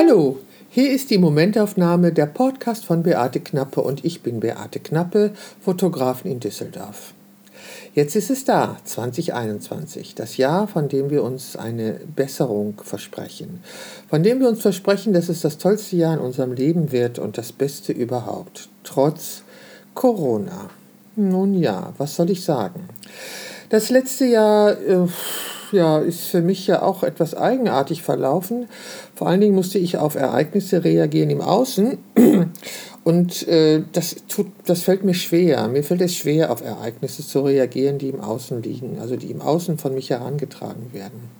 Hallo, hier ist die Momentaufnahme der Podcast von Beate Knappe und ich bin Beate Knappe, Fotografin in Düsseldorf. Jetzt ist es da, 2021, das Jahr, von dem wir uns eine Besserung versprechen, von dem wir uns versprechen, dass es das tollste Jahr in unserem Leben wird und das Beste überhaupt, trotz Corona. Nun ja, was soll ich sagen? Das letzte Jahr äh, ja, ist für mich ja auch etwas eigenartig verlaufen. Vor allen Dingen musste ich auf Ereignisse reagieren im Außen. Und äh, das, tut, das fällt mir schwer. Mir fällt es schwer, auf Ereignisse zu reagieren, die im Außen liegen, also die im Außen von mich herangetragen werden.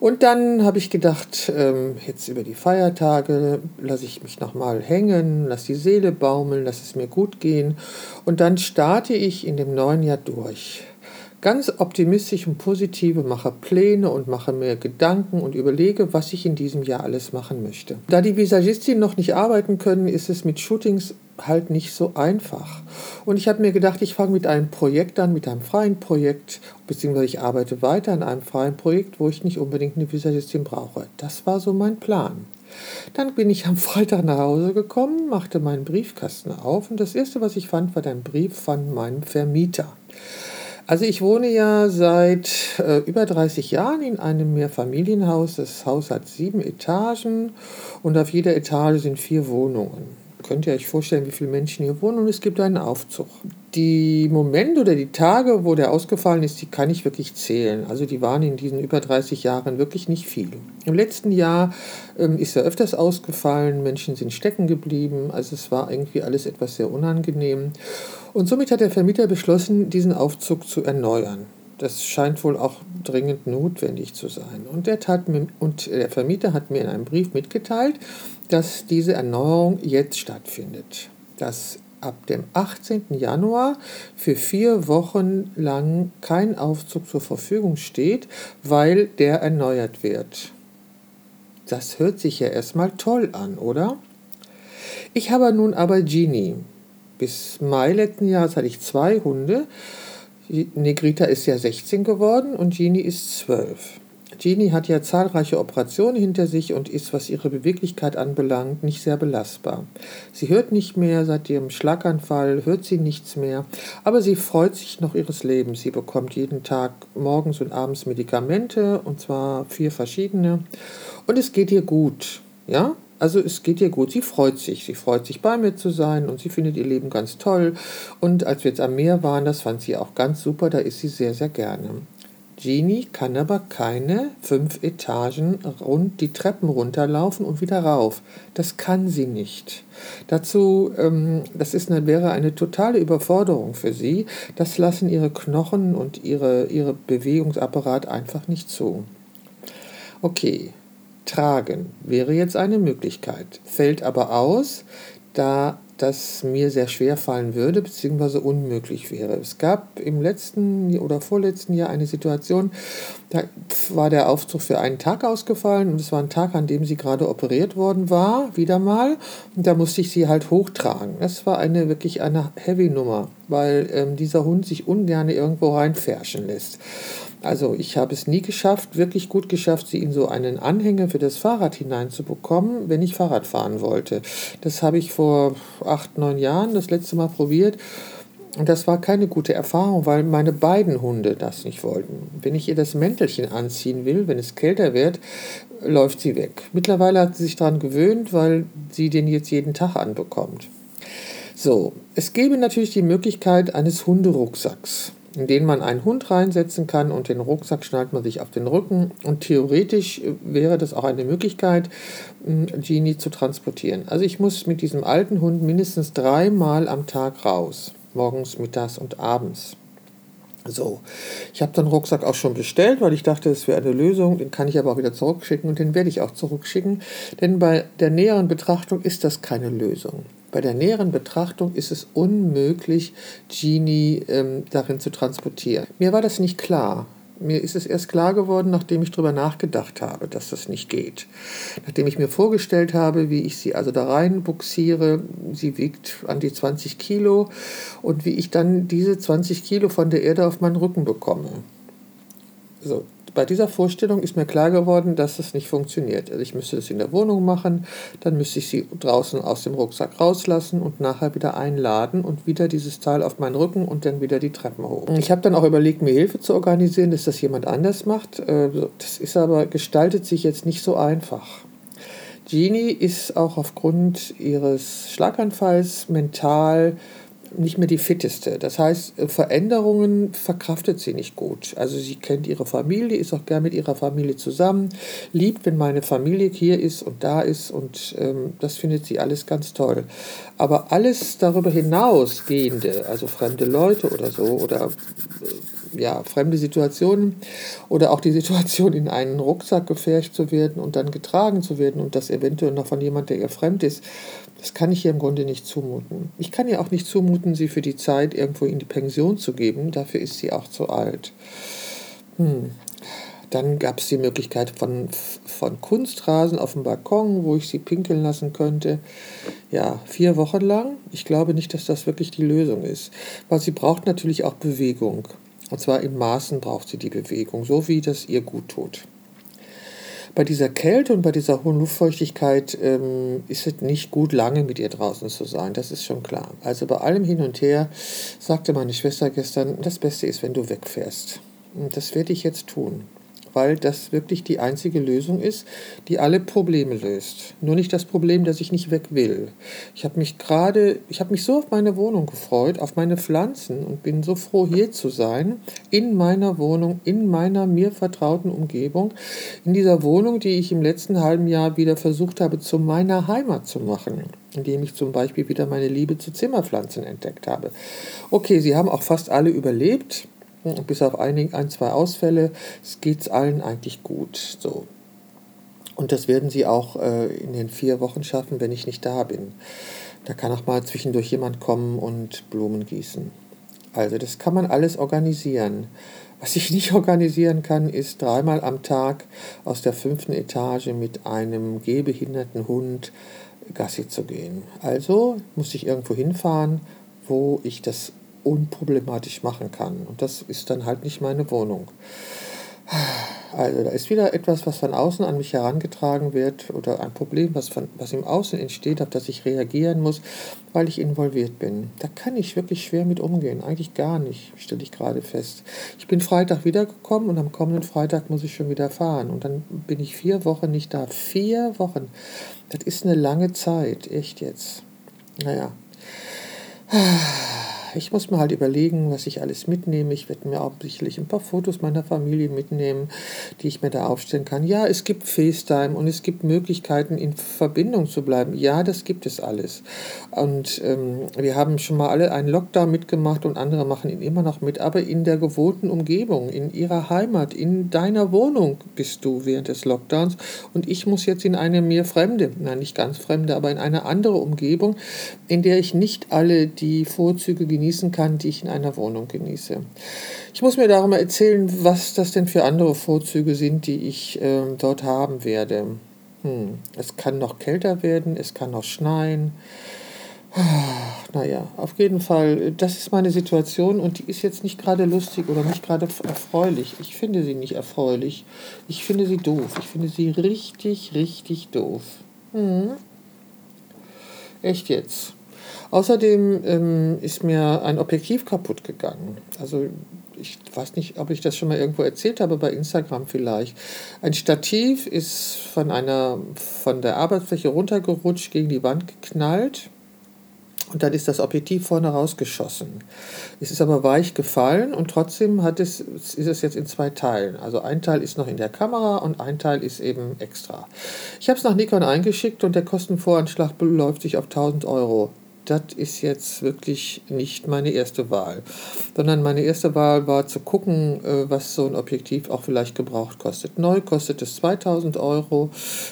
Und dann habe ich gedacht, ähm, jetzt über die Feiertage lasse ich mich nochmal hängen, lasse die Seele baumeln, lasse es mir gut gehen. Und dann starte ich in dem neuen Jahr durch ganz optimistisch und positive, mache Pläne und mache mir Gedanken und überlege, was ich in diesem Jahr alles machen möchte. Da die Visagistinnen noch nicht arbeiten können, ist es mit Shootings halt nicht so einfach. Und ich habe mir gedacht, ich fange mit einem Projekt an, mit einem freien Projekt, beziehungsweise ich arbeite weiter an einem freien Projekt, wo ich nicht unbedingt eine Visagistin brauche. Das war so mein Plan. Dann bin ich am Freitag nach Hause gekommen, machte meinen Briefkasten auf und das erste, was ich fand, war ein Brief von meinem Vermieter. Also ich wohne ja seit äh, über 30 Jahren in einem Mehrfamilienhaus. Das Haus hat sieben Etagen und auf jeder Etage sind vier Wohnungen könnt ihr euch vorstellen, wie viele Menschen hier wohnen und es gibt einen Aufzug. Die Momente oder die Tage, wo der ausgefallen ist, die kann ich wirklich zählen. Also die waren in diesen über 30 Jahren wirklich nicht viel. Im letzten Jahr ähm, ist er öfters ausgefallen, Menschen sind stecken geblieben, also es war irgendwie alles etwas sehr unangenehm. Und somit hat der Vermieter beschlossen, diesen Aufzug zu erneuern. Das scheint wohl auch dringend notwendig zu sein. Und der, tat mir, und der Vermieter hat mir in einem Brief mitgeteilt, dass diese Erneuerung jetzt stattfindet. Dass ab dem 18. Januar für vier Wochen lang kein Aufzug zur Verfügung steht, weil der erneuert wird. Das hört sich ja erstmal toll an, oder? Ich habe nun aber Genie. Bis Mai letzten Jahres hatte ich zwei Hunde. Negrita ist ja 16 geworden und Genie ist 12. Jeannie hat ja zahlreiche Operationen hinter sich und ist, was ihre Beweglichkeit anbelangt, nicht sehr belastbar. Sie hört nicht mehr, seit ihrem Schlaganfall hört sie nichts mehr, aber sie freut sich noch ihres Lebens. Sie bekommt jeden Tag morgens und abends Medikamente, und zwar vier verschiedene, und es geht ihr gut. Ja, also es geht ihr gut. Sie freut sich. Sie freut sich, bei mir zu sein und sie findet ihr Leben ganz toll. Und als wir jetzt am Meer waren, das fand sie auch ganz super. Da ist sie sehr, sehr gerne. Genie kann aber keine fünf Etagen rund die Treppen runterlaufen und wieder rauf. Das kann sie nicht. Dazu, ähm, das ist eine, wäre eine totale Überforderung für sie. Das lassen ihre Knochen und ihre, ihre Bewegungsapparat einfach nicht zu. Okay, tragen wäre jetzt eine Möglichkeit, fällt aber aus, da das mir sehr schwer fallen würde, beziehungsweise unmöglich wäre. Es gab im letzten oder vorletzten Jahr eine Situation, da war der Aufzug für einen Tag ausgefallen und es war ein Tag, an dem sie gerade operiert worden war, wieder mal. Und da musste ich sie halt hochtragen. Das war eine wirklich eine Heavy-Nummer, weil ähm, dieser Hund sich ungern irgendwo reinfärschen lässt. Also ich habe es nie geschafft, wirklich gut geschafft, sie in so einen Anhänger für das Fahrrad hineinzubekommen, wenn ich Fahrrad fahren wollte. Das habe ich vor acht, neun Jahren das letzte Mal probiert. Und das war keine gute Erfahrung, weil meine beiden Hunde das nicht wollten. Wenn ich ihr das Mäntelchen anziehen will, wenn es kälter wird, läuft sie weg. Mittlerweile hat sie sich daran gewöhnt, weil sie den jetzt jeden Tag anbekommt. So, es gäbe natürlich die Möglichkeit eines Hunderucksacks in den man einen Hund reinsetzen kann und den Rucksack schnallt man sich auf den Rücken. Und theoretisch äh, wäre das auch eine Möglichkeit, Genie zu transportieren. Also ich muss mit diesem alten Hund mindestens dreimal am Tag raus. Morgens, mittags und abends. So, ich habe den Rucksack auch schon bestellt, weil ich dachte, es wäre eine Lösung. Den kann ich aber auch wieder zurückschicken und den werde ich auch zurückschicken. Denn bei der näheren Betrachtung ist das keine Lösung. Bei der näheren Betrachtung ist es unmöglich, Genie ähm, darin zu transportieren. Mir war das nicht klar. Mir ist es erst klar geworden, nachdem ich darüber nachgedacht habe, dass das nicht geht. Nachdem ich mir vorgestellt habe, wie ich sie also da rein buxiere, sie wiegt an die 20 Kilo und wie ich dann diese 20 Kilo von der Erde auf meinen Rücken bekomme. So, bei dieser Vorstellung ist mir klar geworden, dass es nicht funktioniert. Also ich müsste das in der Wohnung machen, dann müsste ich sie draußen aus dem Rucksack rauslassen und nachher wieder einladen und wieder dieses Teil auf meinen Rücken und dann wieder die Treppen hoch. Ich habe dann auch überlegt, mir Hilfe zu organisieren, dass das jemand anders macht. Äh, das ist aber, gestaltet sich jetzt nicht so einfach. Jeannie ist auch aufgrund ihres Schlaganfalls mental nicht mehr die fitteste. Das heißt, Veränderungen verkraftet sie nicht gut. Also sie kennt ihre Familie, ist auch gern mit ihrer Familie zusammen, liebt, wenn meine Familie hier ist und da ist und ähm, das findet sie alles ganz toll. Aber alles darüber hinausgehende, also fremde Leute oder so oder äh, ja, fremde Situationen oder auch die Situation, in einen Rucksack gefärcht zu werden und dann getragen zu werden und das eventuell noch von jemand, der ihr fremd ist, das kann ich ihr im Grunde nicht zumuten. Ich kann ihr auch nicht zumuten, sie für die Zeit irgendwo in die Pension zu geben. Dafür ist sie auch zu alt. Hm. Dann gab es die Möglichkeit von, von Kunstrasen auf dem Balkon, wo ich sie pinkeln lassen könnte. Ja, vier Wochen lang. Ich glaube nicht, dass das wirklich die Lösung ist. Weil sie braucht natürlich auch Bewegung. Und zwar in Maßen braucht sie die Bewegung, so wie das ihr gut tut. Bei dieser Kälte und bei dieser hohen Luftfeuchtigkeit ähm, ist es nicht gut, lange mit ihr draußen zu sein. Das ist schon klar. Also bei allem hin und her sagte meine Schwester gestern, das Beste ist, wenn du wegfährst. Und das werde ich jetzt tun weil das wirklich die einzige Lösung ist, die alle Probleme löst. Nur nicht das Problem, dass ich nicht weg will. Ich habe mich gerade, ich habe mich so auf meine Wohnung gefreut, auf meine Pflanzen und bin so froh, hier zu sein, in meiner Wohnung, in meiner mir vertrauten Umgebung, in dieser Wohnung, die ich im letzten halben Jahr wieder versucht habe, zu meiner Heimat zu machen indem ich zum Beispiel wieder meine Liebe zu Zimmerpflanzen entdeckt habe. Okay, sie haben auch fast alle überlebt bis auf ein, ein zwei Ausfälle, geht es allen eigentlich gut. So. Und das werden sie auch äh, in den vier Wochen schaffen, wenn ich nicht da bin. Da kann auch mal zwischendurch jemand kommen und Blumen gießen. Also das kann man alles organisieren. Was ich nicht organisieren kann, ist dreimal am Tag aus der fünften Etage mit einem gehbehinderten Hund Gassi zu gehen. Also muss ich irgendwo hinfahren, wo ich das unproblematisch machen kann. Und das ist dann halt nicht meine Wohnung. Also da ist wieder etwas, was von außen an mich herangetragen wird oder ein Problem, was, von, was im Außen entsteht, auf das ich reagieren muss, weil ich involviert bin. Da kann ich wirklich schwer mit umgehen. Eigentlich gar nicht, stelle ich gerade fest. Ich bin Freitag wiedergekommen und am kommenden Freitag muss ich schon wieder fahren. Und dann bin ich vier Wochen nicht da. Vier Wochen. Das ist eine lange Zeit, echt jetzt. Naja. Ich muss mir halt überlegen, was ich alles mitnehme. Ich werde mir auch sicherlich ein paar Fotos meiner Familie mitnehmen, die ich mir da aufstellen kann. Ja, es gibt FaceTime und es gibt Möglichkeiten, in Verbindung zu bleiben. Ja, das gibt es alles. Und ähm, wir haben schon mal alle einen Lockdown mitgemacht und andere machen ihn immer noch mit, aber in der gewohnten Umgebung, in ihrer Heimat, in deiner Wohnung bist du während des Lockdowns und ich muss jetzt in eine mir fremde, nein, nicht ganz fremde, aber in eine andere Umgebung, in der ich nicht alle die Vorzüge genieße, genießen kann, die ich in einer Wohnung genieße. Ich muss mir darum erzählen, was das denn für andere Vorzüge sind, die ich äh, dort haben werde. Hm. Es kann noch kälter werden, es kann noch schneien. Naja, auf jeden Fall, das ist meine Situation und die ist jetzt nicht gerade lustig oder nicht gerade erfreulich. Ich finde sie nicht erfreulich. Ich finde sie doof. Ich finde sie richtig, richtig doof. Hm. Echt jetzt. Außerdem ähm, ist mir ein Objektiv kaputt gegangen. Also ich weiß nicht, ob ich das schon mal irgendwo erzählt habe, bei Instagram vielleicht. Ein Stativ ist von, einer, von der Arbeitsfläche runtergerutscht, gegen die Wand geknallt und dann ist das Objektiv vorne rausgeschossen. Es ist aber weich gefallen und trotzdem hat es, ist es jetzt in zwei Teilen. Also ein Teil ist noch in der Kamera und ein Teil ist eben extra. Ich habe es nach Nikon eingeschickt und der Kostenvoranschlag beläuft sich auf 1000 Euro das ist jetzt wirklich nicht meine erste Wahl, sondern meine erste Wahl war zu gucken, äh, was so ein Objektiv auch vielleicht gebraucht kostet. Neu kostet es 2000 Euro,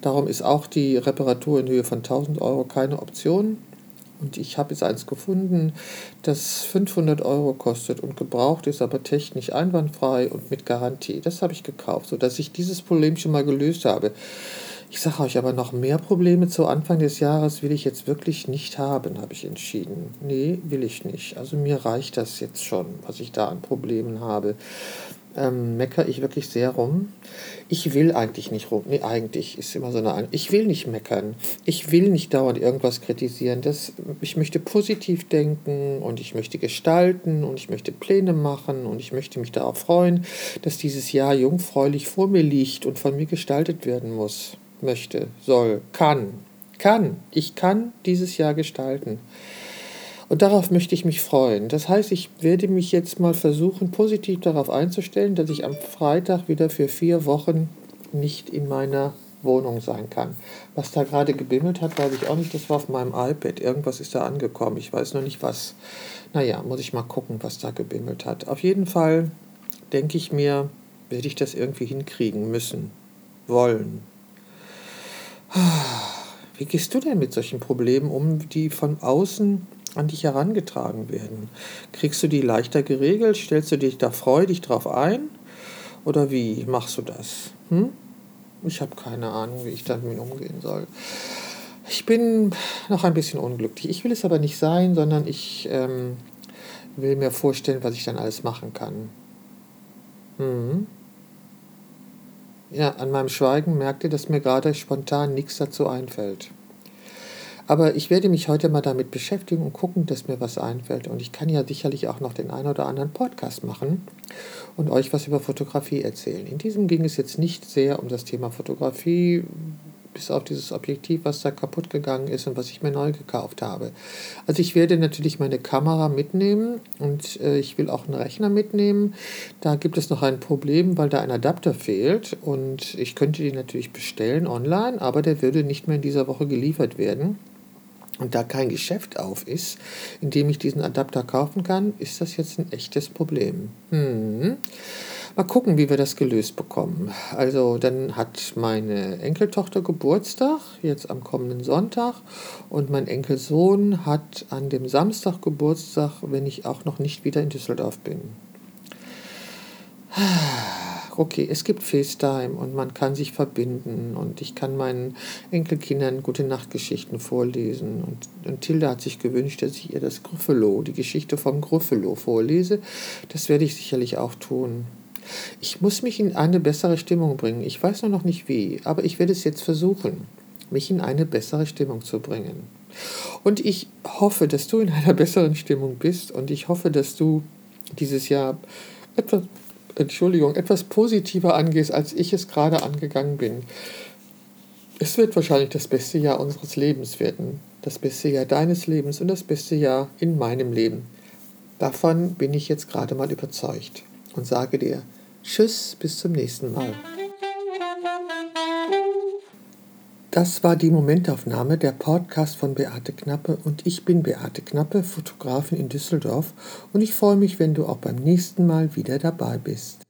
darum ist auch die Reparatur in Höhe von 1000 Euro keine Option. Und ich habe jetzt eins gefunden, das 500 Euro kostet und gebraucht ist, aber technisch einwandfrei und mit Garantie. Das habe ich gekauft, sodass ich dieses Problem schon mal gelöst habe. Ich sage euch aber noch mehr Probleme zu Anfang des Jahres will ich jetzt wirklich nicht haben, habe ich entschieden. Nee, will ich nicht. Also mir reicht das jetzt schon, was ich da an Problemen habe. ähm, meckere ich wirklich sehr rum. Ich will eigentlich nicht rum. Nee, eigentlich ist immer so eine. Ich will nicht meckern. Ich will nicht dauernd irgendwas kritisieren. Das, ich möchte positiv denken und ich möchte gestalten und ich möchte Pläne machen und ich möchte mich darauf freuen, dass dieses Jahr jungfräulich vor mir liegt und von mir gestaltet werden muss, möchte, soll, kann. Kann. Ich kann dieses Jahr gestalten. Und darauf möchte ich mich freuen. Das heißt, ich werde mich jetzt mal versuchen, positiv darauf einzustellen, dass ich am Freitag wieder für vier Wochen nicht in meiner Wohnung sein kann. Was da gerade gebimmelt hat, weiß ich auch nicht. Das war auf meinem iPad. Irgendwas ist da angekommen. Ich weiß noch nicht was. Naja, muss ich mal gucken, was da gebimmelt hat. Auf jeden Fall denke ich mir, werde ich das irgendwie hinkriegen müssen, wollen. Wie gehst du denn mit solchen Problemen um, die von außen an dich herangetragen werden. Kriegst du die leichter geregelt? Stellst du dich da freudig drauf ein? Oder wie machst du das? Hm? Ich habe keine Ahnung, wie ich damit umgehen soll. Ich bin noch ein bisschen unglücklich. Ich will es aber nicht sein, sondern ich ähm, will mir vorstellen, was ich dann alles machen kann. Hm. Ja, an meinem Schweigen merkt ihr, dass mir gerade spontan nichts dazu einfällt. Aber ich werde mich heute mal damit beschäftigen und gucken, dass mir was einfällt. Und ich kann ja sicherlich auch noch den einen oder anderen Podcast machen und euch was über Fotografie erzählen. In diesem ging es jetzt nicht sehr um das Thema Fotografie, bis auf dieses Objektiv, was da kaputt gegangen ist und was ich mir neu gekauft habe. Also ich werde natürlich meine Kamera mitnehmen und äh, ich will auch einen Rechner mitnehmen. Da gibt es noch ein Problem, weil da ein Adapter fehlt und ich könnte den natürlich bestellen online, aber der würde nicht mehr in dieser Woche geliefert werden und da kein Geschäft auf ist, in dem ich diesen Adapter kaufen kann, ist das jetzt ein echtes Problem. Hm. Mal gucken, wie wir das gelöst bekommen. Also dann hat meine Enkeltochter Geburtstag, jetzt am kommenden Sonntag, und mein Enkelsohn hat an dem Samstag Geburtstag, wenn ich auch noch nicht wieder in Düsseldorf bin okay, es gibt FaceTime und man kann sich verbinden und ich kann meinen Enkelkindern gute Nachtgeschichten vorlesen. Und, und Tilda hat sich gewünscht, dass ich ihr das Gruffalo, die Geschichte vom Gruffalo vorlese. Das werde ich sicherlich auch tun. Ich muss mich in eine bessere Stimmung bringen. Ich weiß nur noch nicht wie, aber ich werde es jetzt versuchen, mich in eine bessere Stimmung zu bringen. Und ich hoffe, dass du in einer besseren Stimmung bist und ich hoffe, dass du dieses Jahr etwas Entschuldigung, etwas positiver angehst, als ich es gerade angegangen bin. Es wird wahrscheinlich das beste Jahr unseres Lebens werden. Das beste Jahr deines Lebens und das beste Jahr in meinem Leben. Davon bin ich jetzt gerade mal überzeugt und sage dir Tschüss, bis zum nächsten Mal. Das war die Momentaufnahme, der Podcast von Beate Knappe und ich bin Beate Knappe, Fotografin in Düsseldorf und ich freue mich, wenn du auch beim nächsten Mal wieder dabei bist.